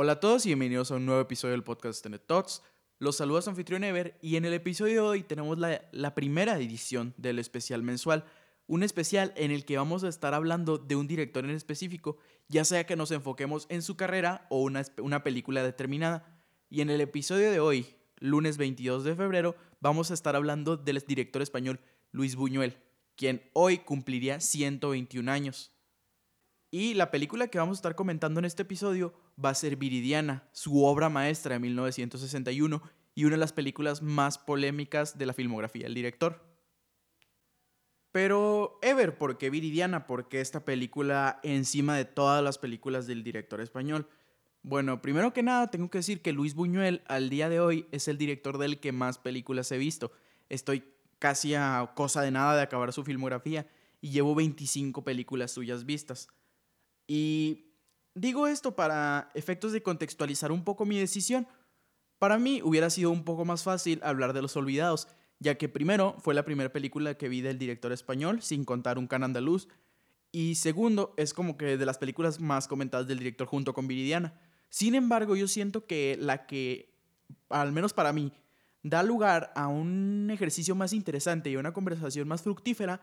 Hola a todos y bienvenidos a un nuevo episodio del podcast Tenet Thoughts. Los saluda su anfitrión Ever y en el episodio de hoy tenemos la, la primera edición del especial mensual, un especial en el que vamos a estar hablando de un director en específico, ya sea que nos enfoquemos en su carrera o una, una película determinada. Y en el episodio de hoy, lunes 22 de febrero, vamos a estar hablando del director español Luis Buñuel, quien hoy cumpliría 121 años. Y la película que vamos a estar comentando en este episodio va a ser Viridiana, su obra maestra de 1961 y una de las películas más polémicas de la filmografía del director. Pero, Ever, ¿por qué Viridiana? ¿Por qué esta película encima de todas las películas del director español? Bueno, primero que nada, tengo que decir que Luis Buñuel al día de hoy es el director del que más películas he visto. Estoy casi a cosa de nada de acabar su filmografía y llevo 25 películas suyas vistas. Y digo esto para efectos de contextualizar un poco mi decisión. Para mí hubiera sido un poco más fácil hablar de Los Olvidados, ya que primero fue la primera película que vi del director español, sin contar un can andaluz, y segundo es como que de las películas más comentadas del director junto con Viridiana. Sin embargo, yo siento que la que, al menos para mí, da lugar a un ejercicio más interesante y a una conversación más fructífera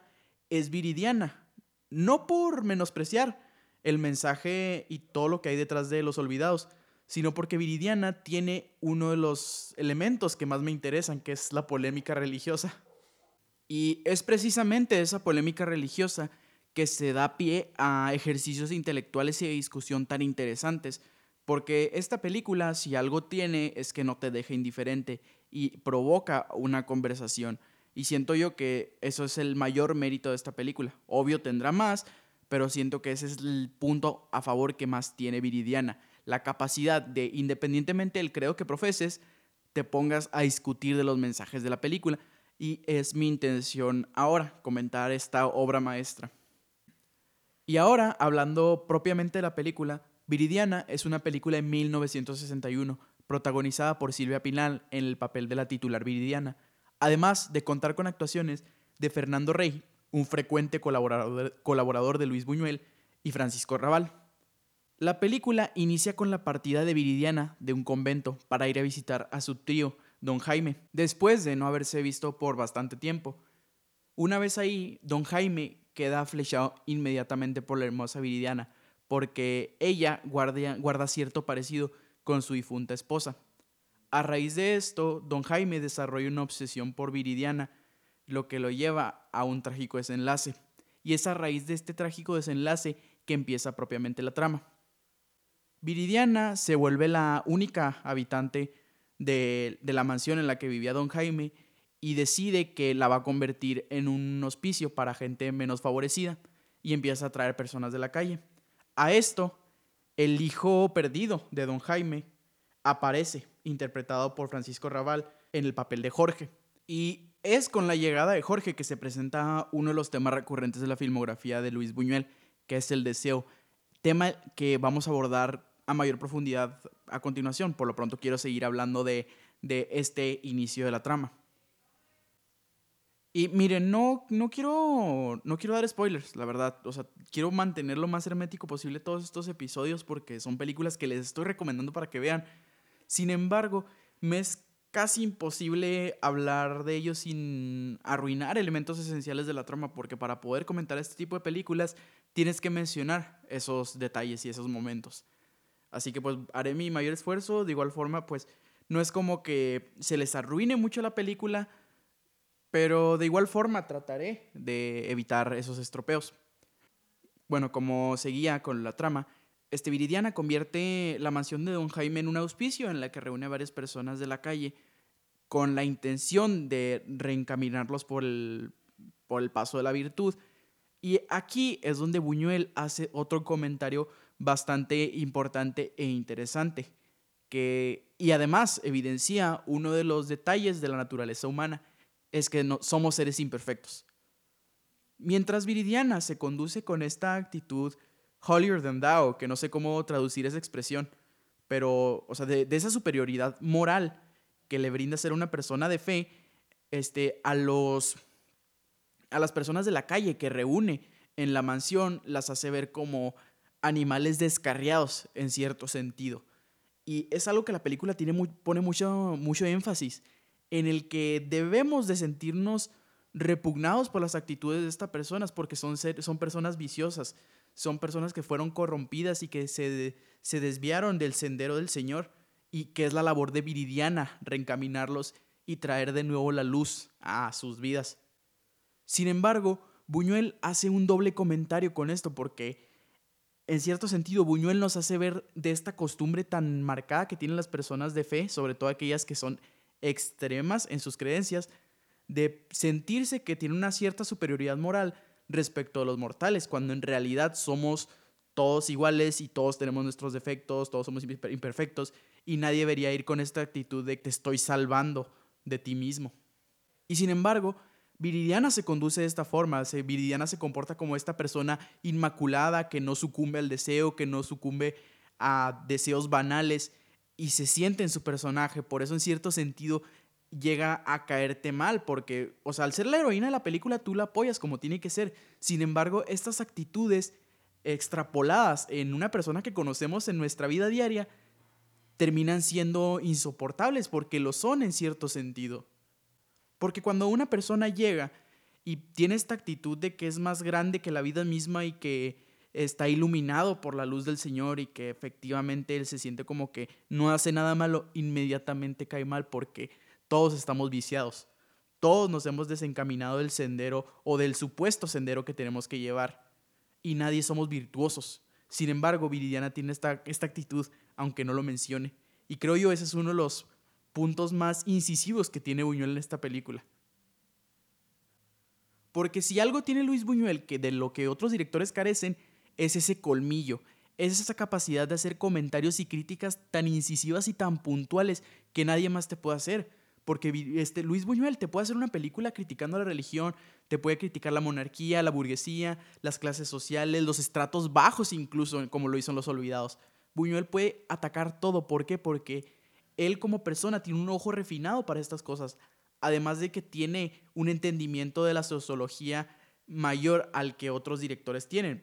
es Viridiana. No por menospreciar, el mensaje y todo lo que hay detrás de Los Olvidados, sino porque Viridiana tiene uno de los elementos que más me interesan, que es la polémica religiosa. Y es precisamente esa polémica religiosa que se da pie a ejercicios intelectuales y de discusión tan interesantes, porque esta película, si algo tiene, es que no te deja indiferente y provoca una conversación. Y siento yo que eso es el mayor mérito de esta película. Obvio tendrá más, pero siento que ese es el punto a favor que más tiene Viridiana. La capacidad de, independientemente del credo que profeses, te pongas a discutir de los mensajes de la película. Y es mi intención ahora comentar esta obra maestra. Y ahora, hablando propiamente de la película, Viridiana es una película de 1961, protagonizada por Silvia Pinal en el papel de la titular Viridiana, además de contar con actuaciones de Fernando Rey, un frecuente colaborador, de Luis Buñuel, y Francisco Raval. La película inicia con la partida de Viridiana de un convento para ir a visitar a su tío, don Jaime, después de no haberse visto por bastante tiempo. Una vez ahí, don Jaime queda flechado inmediatamente por la hermosa Viridiana, porque ella guarda, guarda cierto parecido con su difunta esposa. A raíz de esto, don Jaime desarrolla una obsesión por Viridiana, lo que lo lleva a un trágico desenlace. Y es a raíz de este trágico desenlace que empieza propiamente la trama. Viridiana se vuelve la única habitante de, de, la mansión en la que vivía don Jaime y decide que la va a convertir en un hospicio para gente menos favorecida y empieza a traer personas de la calle. A esto, el hijo perdido de don Jaime aparece, interpretado por Francisco Raval, en el papel de Jorge. Y es con la llegada de Jorge que se presenta uno de los temas recurrentes de la filmografía de Luis Buñuel, que es el deseo, tema que vamos a abordar a mayor profundidad a continuación. Por lo pronto quiero seguir hablando de, de este inicio de la trama. Y miren, no, no, quiero, no quiero dar spoilers, la verdad. O sea, quiero mantener lo más hermético posible todos estos episodios porque son películas que les estoy recomendando para que vean. Sin embargo, me es casi imposible hablar de ellos sin arruinar elementos esenciales de la trama, porque para poder comentar este tipo de películas tienes que mencionar esos detalles y esos momentos. Así que pues haré mi mayor esfuerzo, de igual forma pues no es como que se les arruine mucho la película, pero de igual forma trataré de evitar esos estropeos. Bueno, como seguía con la trama, este Viridiana convierte la mansión de Don Jaime en un auspicio en la que reúne a varias personas de la calle con la intención de reencaminarlos por el, por el paso de la virtud. Y aquí es donde Buñuel hace otro comentario bastante importante e interesante, que, y además evidencia uno de los detalles de la naturaleza humana, es que no, somos seres imperfectos. Mientras Viridiana se conduce con esta actitud holier than thou, que no sé cómo traducir esa expresión, pero, o sea, de, esa superioridad moral que le brinda ser una persona de fe, este, a los, a las personas de la calle que reúne en la mansión, las hace ver como animales descarriados en cierto sentido. Y es algo que la película tiene pone mucho, mucho énfasis, en el que debemos de sentirnos repugnados por las actitudes de estas personas, porque son, son personas viciosas, son personas que fueron corrompidas y que se, se desviaron del sendero del Señor, y que es la labor de Viridiana, reencaminarlos y traer de nuevo la luz a sus vidas. Sin embargo, Buñuel hace un doble comentario con esto, porque en cierto sentido Buñuel nos hace ver de esta costumbre tan marcada que tienen las personas de fe, sobre todo aquellas que son extremas en sus creencias, de sentirse que tienen una cierta superioridad moral respecto a los mortales, cuando en realidad somos todos iguales y todos tenemos nuestros defectos, todos somos imperfectos y nadie debería ir con esta actitud de te estoy salvando de ti mismo. Y sin embargo, Viridiana se conduce de esta forma, Viridiana se comporta como esta persona inmaculada que no sucumbe al deseo, que no sucumbe a deseos banales y se siente en su personaje, por eso en cierto sentido llega a caerte mal, porque, o sea, al ser la heroína de la película tú la apoyas como tiene que ser. Sin embargo, estas actitudes extrapoladas en una persona que conocemos en nuestra vida diaria terminan siendo insoportables porque lo son en cierto sentido. Porque cuando una persona llega y tiene esta actitud de que es más grande que la vida misma y que está iluminado por la luz del Señor y que efectivamente él se siente como que no hace nada malo, inmediatamente cae mal porque todos estamos viciados. Todos nos hemos desencaminado del sendero o del supuesto sendero que tenemos que llevar. Y nadie somos virtuosos. Sin embargo, Viridiana tiene esta, esta actitud, aunque no lo mencione. Y creo yo ese es uno de los puntos más incisivos que tiene Buñuel en esta película. Porque si algo tiene Luis Buñuel que de lo que otros directores carecen, es ese colmillo, es esa capacidad de hacer comentarios y críticas tan incisivas y tan puntuales que nadie más te puede hacer. Porque este, Luis Buñuel te puede hacer una película criticando la religión, te puede criticar la monarquía, la burguesía, las clases sociales, los estratos bajos incluso, como lo hizo en Los Olvidados. Buñuel puede atacar todo. ¿Por qué? Porque él como persona tiene un ojo refinado para estas cosas. Además de que tiene un entendimiento de la sociología mayor al que otros directores tienen.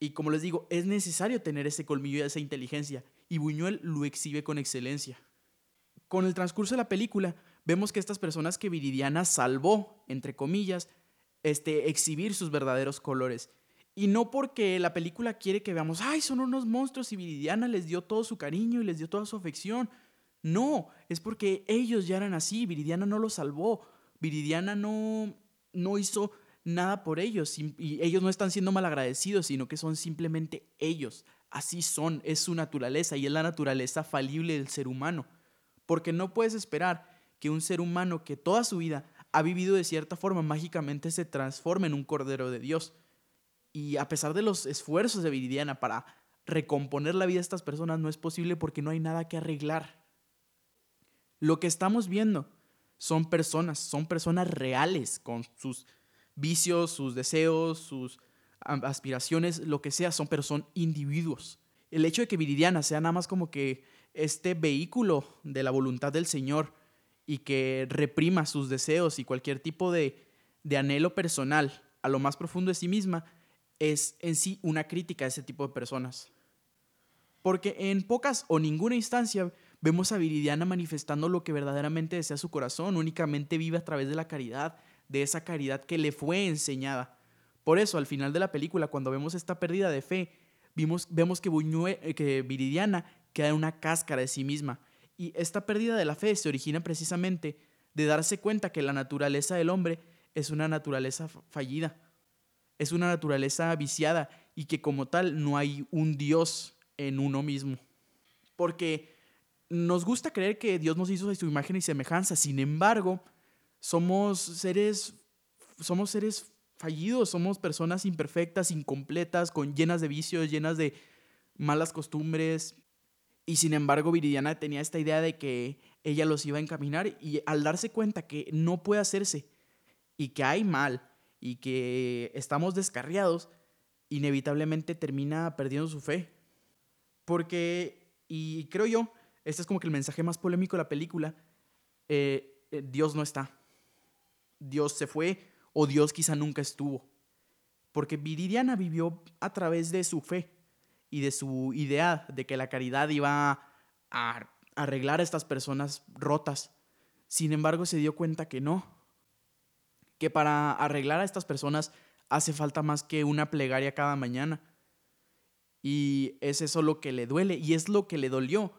Y como les digo, es necesario tener ese colmillo y esa inteligencia. Y Buñuel lo exhibe con excelencia. Con el transcurso de la película, vemos que estas personas que Viridiana salvó, entre comillas, este, exhibir sus verdaderos colores. Y no porque la película quiere que veamos, ay, son unos monstruos y Viridiana les dio todo su cariño y les dio toda su afección. No, es porque ellos ya eran así, Viridiana no los salvó, Viridiana no, no hizo nada por ellos y ellos no están siendo malagradecidos, sino que son simplemente ellos. Así son, es su naturaleza y es la naturaleza falible del ser humano. Porque no puedes esperar que un ser humano que toda su vida ha vivido de cierta forma mágicamente se transforme en un cordero de Dios. Y a pesar de los esfuerzos de Viridiana para recomponer la vida de estas personas, no es posible porque no hay nada que arreglar. Lo que estamos viendo son personas, son personas reales con sus vicios, sus deseos, sus aspiraciones, lo que sea, son, pero son individuos. El hecho de que Viridiana sea nada más como que este vehículo de la voluntad del Señor y que reprima sus deseos y cualquier tipo de, de anhelo personal a lo más profundo de sí misma, es en sí una crítica a ese tipo de personas. Porque en pocas o ninguna instancia vemos a Viridiana manifestando lo que verdaderamente desea su corazón, únicamente vive a través de la caridad, de esa caridad que le fue enseñada. Por eso, al final de la película, cuando vemos esta pérdida de fe, vimos, vemos que, eh, que Viridiana queda en una cáscara de sí misma y esta pérdida de la fe se origina precisamente de darse cuenta que la naturaleza del hombre es una naturaleza fallida, es una naturaleza viciada y que como tal no hay un Dios en uno mismo. Porque nos gusta creer que Dios nos hizo de su imagen y semejanza, sin embargo, somos seres, somos seres fallidos, somos personas imperfectas, incompletas, con llenas de vicios, llenas de malas costumbres, y sin embargo, Viridiana tenía esta idea de que ella los iba a encaminar y al darse cuenta que no puede hacerse y que hay mal y que estamos descarriados, inevitablemente termina perdiendo su fe. Porque, y creo yo, este es como que el mensaje más polémico de la película, eh, eh, Dios no está. Dios se fue o Dios quizá nunca estuvo. Porque Viridiana vivió a través de su fe y de su idea de que la caridad iba a arreglar a estas personas rotas. Sin embargo, se dio cuenta que no, que para arreglar a estas personas hace falta más que una plegaria cada mañana. Y es eso lo que le duele y es lo que le dolió,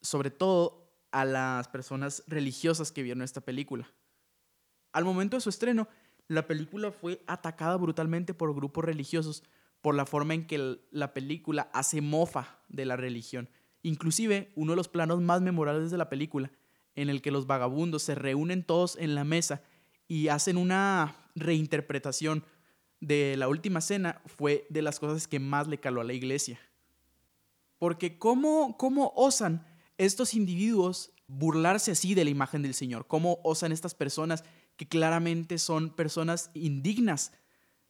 sobre todo a las personas religiosas que vieron esta película. Al momento de su estreno, la película fue atacada brutalmente por grupos religiosos por la forma en que la película hace mofa de la religión. Inclusive, uno de los planos más memorables de la película, en el que los vagabundos se reúnen todos en la mesa y hacen una reinterpretación de la última cena, fue de las cosas que más le caló a la iglesia. Porque ¿cómo, cómo osan estos individuos burlarse así de la imagen del Señor? ¿Cómo osan estas personas que claramente son personas indignas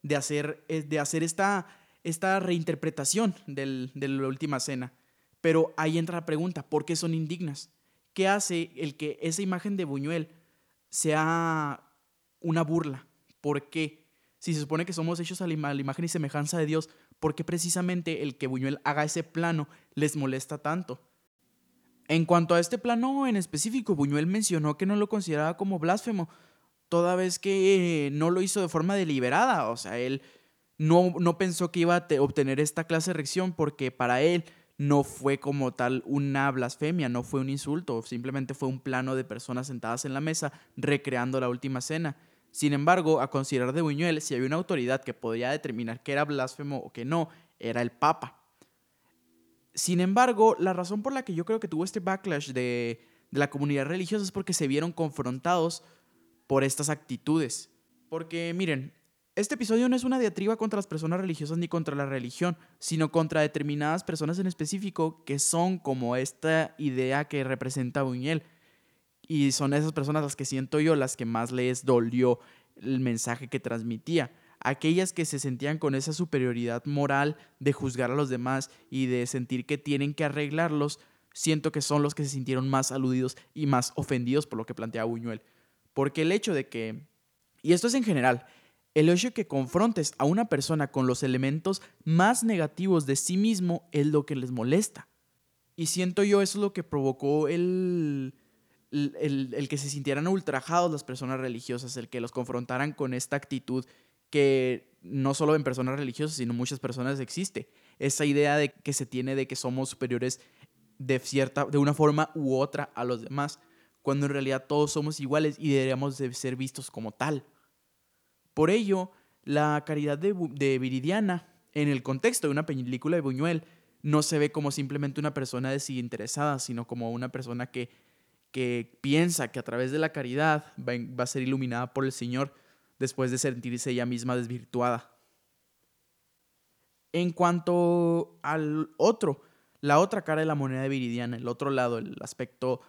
de hacer, eh, de hacer esta, esta reinterpretación de la última cena? Pero ahí entra la pregunta, ¿por qué son indignas? ¿Qué hace el que esa imagen de Buñuel sea una burla? ¿Por qué? Si se supone que somos hechos a la imagen y semejanza de Dios, ¿por qué precisamente el que Buñuel haga ese plano les molesta tanto? En cuanto a este plano en específico, Buñuel mencionó que no lo consideraba como blasfemo, toda vez que no lo hizo de forma deliberada. O sea, él no, no pensó que iba a obtener esta clase de reacción porque para él no fue como tal una blasfemia, no fue un insulto, simplemente fue un plano de personas sentadas en la mesa recreando la última cena. Sin embargo, a considerar de Buñuel, si había una autoridad que podía determinar que era blasfemo o que no, era el Papa. Sin embargo, la razón por la que yo creo que tuvo este backlash de, de la comunidad religiosa es porque se vieron confrontados por estas actitudes. Porque miren, este episodio no es una diatriba contra las personas religiosas ni contra la religión, sino contra determinadas personas en específico que son como esta idea que representa Buñuel. Y son esas personas las que siento yo las que más les dolió el mensaje que transmitía. Aquellas que se sentían con esa superioridad moral de juzgar a los demás y de sentir que tienen que arreglarlos, siento que son los que se sintieron más aludidos y más ofendidos por lo que planteaba Buñuel. Porque el hecho de que, y esto es en general, el hecho que confrontes a una persona con los elementos más negativos de sí mismo es lo que les molesta. Y siento yo eso es lo que provocó el, el, el, que se sintieran ultrajados las personas religiosas, el que los confrontaran con esta actitud que no solo en personas religiosas, sino muchas personas existe. Esa idea de que se tiene de que somos superiores de cierta, de una forma u otra a los demás cuando en realidad todos somos iguales y deberíamos de ser vistos como tal. Por ello, la caridad de, Viridiana, en el contexto de una película de Buñuel, no se ve como simplemente una persona desinteresada, sino como una persona que, que piensa que a través de la caridad va, va a ser iluminada por el Señor después de sentirse ella misma desvirtuada. En cuanto al otro, la otra cara de la moneda de Viridiana, el otro lado, el aspecto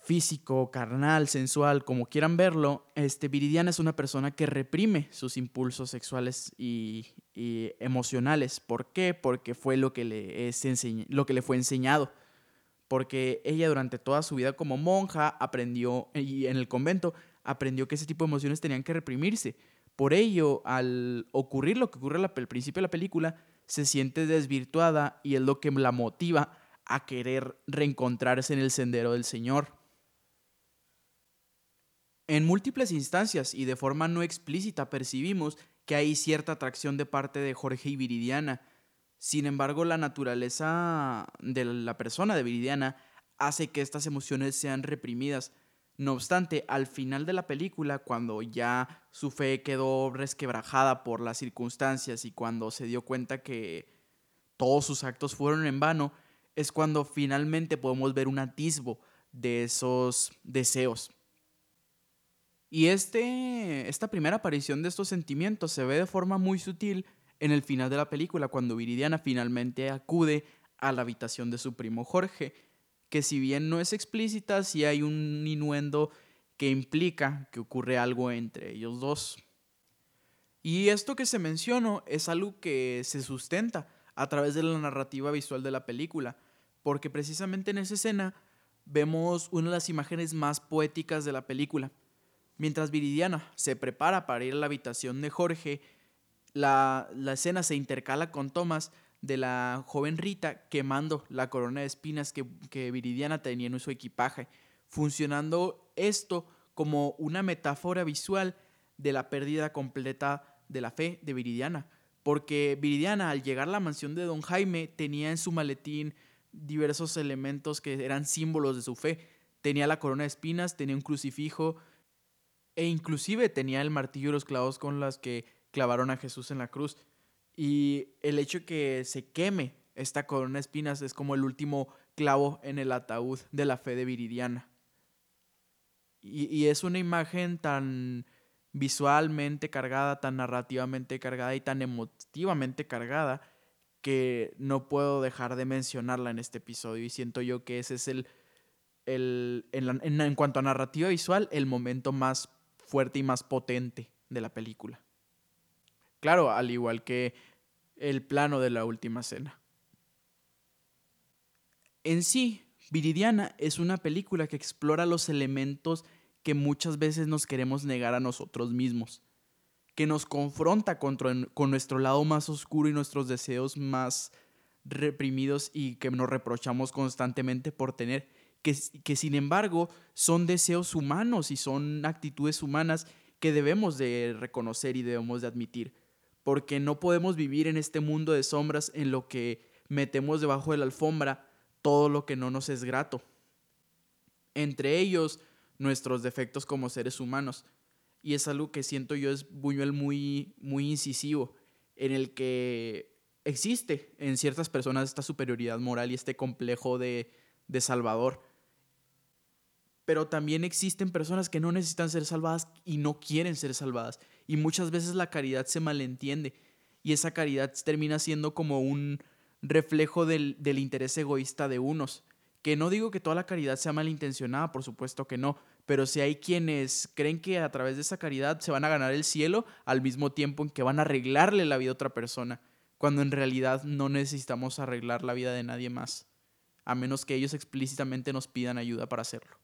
físico, carnal, sensual, como quieran verlo, este, Viridiana es una persona que reprime sus impulsos sexuales y, emocionales. ¿Por qué? Porque fue lo que, le es lo que le fue enseñado. Porque ella durante toda su vida como monja aprendió, y en el convento, aprendió que ese tipo de emociones tenían que reprimirse. Por ello, al ocurrir lo que ocurre al principio de la película, se siente desvirtuada y es lo que la motiva a querer reencontrarse en el sendero del Señor. En múltiples instancias y de forma no explícita percibimos que hay cierta atracción de parte de Jorge y Viridiana. Sin embargo, la naturaleza de la persona de Viridiana hace que estas emociones sean reprimidas. No obstante, al final de la película, cuando ya su fe quedó resquebrajada por las circunstancias y cuando se dio cuenta que todos sus actos fueron en vano, es cuando finalmente podemos ver un atisbo de esos deseos. Y este, esta primera aparición de estos sentimientos se ve de forma muy sutil en el final de la película, cuando Viridiana finalmente acude a la habitación de su primo Jorge, que si bien no es explícita, sí hay un inuendo que implica que ocurre algo entre ellos dos. Y esto que se mencionó es algo que se sustenta a través de la narrativa visual de la película, porque precisamente en esa escena vemos una de las imágenes más poéticas de la película, Mientras Viridiana se prepara para ir a la habitación de Jorge, la, escena se intercala con tomas de la joven Rita quemando la corona de espinas que, que Viridiana tenía en su equipaje, funcionando esto como una metáfora visual de la pérdida completa de la fe de Viridiana. Porque Viridiana, al llegar a la mansión de Don Jaime, tenía en su maletín diversos elementos que eran símbolos de su fe. Tenía la corona de espinas, tenía un crucifijo e inclusive tenía el martillo y los clavos con los que clavaron a Jesús en la cruz. Y el hecho que se queme esta corona de espinas es como el último clavo en el ataúd de la fe de Viridiana. Y, y es una imagen tan visualmente cargada, tan narrativamente cargada y tan emotivamente cargada que no puedo dejar de mencionarla en este episodio y siento yo que ese es el, el en, en cuanto a narrativa visual, el momento más fuerte y más potente de la película. Claro, al igual que el plano de la última cena. En sí, Viridiana es una película que explora los elementos que muchas veces nos queremos negar a nosotros mismos, que nos confronta con nuestro lado más oscuro y nuestros deseos más reprimidos y que nos reprochamos constantemente por tener, que, sin embargo son deseos humanos y son actitudes humanas que debemos de reconocer y debemos de admitir, porque no podemos vivir en este mundo de sombras en lo que metemos debajo de la alfombra todo lo que no nos es grato. Entre ellos, nuestros defectos como seres humanos. Y es algo que siento yo es Buñuel muy, muy incisivo, en el que existe en ciertas personas esta superioridad moral y este complejo de, de salvador. Pero también existen personas que no necesitan ser salvadas y no quieren ser salvadas. Y muchas veces la caridad se malentiende. Y esa caridad termina siendo como un reflejo del, del interés egoísta de unos. Que no digo que toda la caridad sea malintencionada, por supuesto que no, pero si hay quienes creen que a través de esa caridad se van a ganar el cielo al mismo tiempo en que van a arreglarle la vida a otra persona, cuando en realidad no necesitamos arreglar la vida de nadie más, a menos que ellos explícitamente nos pidan ayuda para hacerlo.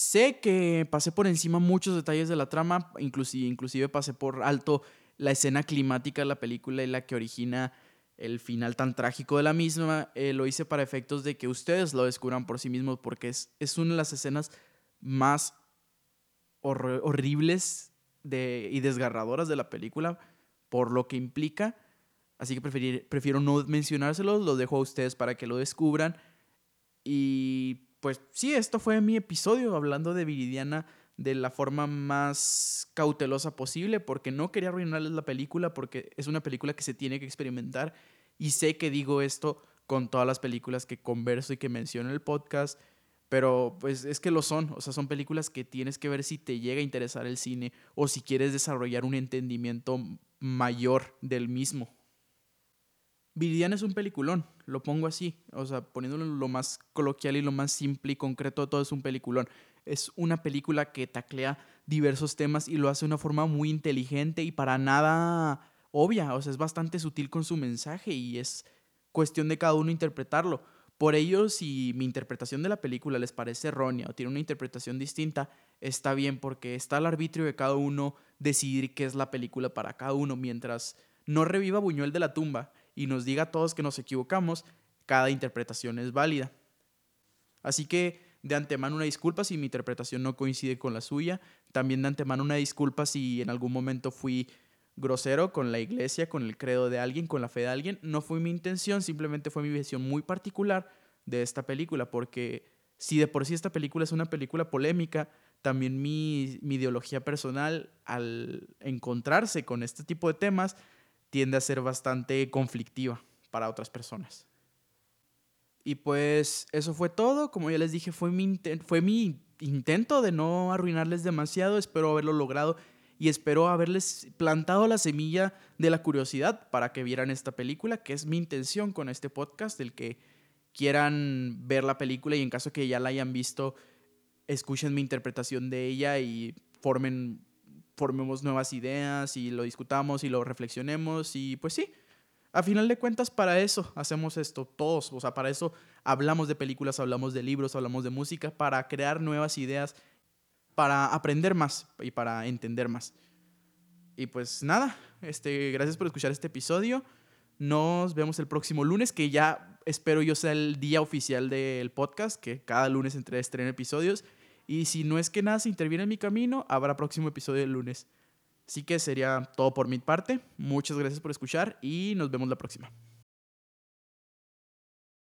Sé que pasé por encima muchos detalles de la trama, inclusive, inclusive pasé por alto la escena climática de la película y la que origina el final tan trágico de la misma, eh, lo hice para efectos de que ustedes lo descubran por sí mismos, porque es, es una de las escenas más horribles y desgarradoras de la película, por lo que implica. Así que prefiero no mencionárselos, los dejo a ustedes para que lo descubran. Y pues sí, esto fue mi episodio hablando de Viridiana de la forma más cautelosa posible porque no quería arruinarles la película porque es una película que se tiene que experimentar y sé que digo esto con todas las películas que converso y que menciono en el podcast, pero pues es que lo son, o sea, son películas que tienes que ver si te llega a interesar el cine o si quieres desarrollar un entendimiento mayor del mismo. Viridiana es un peliculón, lo pongo así, o sea, poniéndolo lo más coloquial y lo más simple y concreto todo es un peliculón es una película que taclea diversos temas y lo hace de una forma muy inteligente y para nada obvia, o sea, es bastante sutil con su mensaje y es cuestión de cada uno interpretarlo. Por ello, si mi interpretación de la película les parece errónea o tiene una interpretación distinta, está bien porque está al arbitrio de cada uno decidir qué es la película para cada uno, mientras no reviva Buñuel de la tumba y nos diga a todos que nos equivocamos, cada interpretación es válida. Así que de antemano una disculpa si mi interpretación no coincide con la suya. También de antemano una disculpa si en algún momento fui grosero con la iglesia, con el credo de alguien, con la fe de alguien. No fue mi intención, simplemente fue mi visión muy particular de esta película, porque si de por sí esta película es una película polémica, también mi, mi ideología personal al encontrarse con este tipo de temas tiende a ser bastante conflictiva para otras personas. Y pues eso fue todo. Como ya les dije, fue mi, fue mi intento de no arruinarles demasiado. Espero haberlo logrado y espero haberles plantado la semilla de la curiosidad para que vieran esta película, que es mi intención con este podcast, el que quieran ver la película y en caso que ya la hayan visto, escuchen mi interpretación de ella y formen formemos nuevas ideas y lo discutamos y lo reflexionemos y pues sí, a final de cuentas, para eso hacemos esto todos. O sea, para eso hablamos de películas, hablamos de libros, hablamos de música, para crear nuevas ideas, para aprender más y para entender más. Y pues nada, este, gracias por escuchar este episodio. Nos vemos el próximo lunes, que ya espero yo sea el día oficial del podcast, que cada lunes entre estreno episodios. Y si no es que nada se interviene en mi camino, habrá próximo episodio el lunes. Así que sería todo por mi parte. Muchas gracias por escuchar y nos vemos la próxima.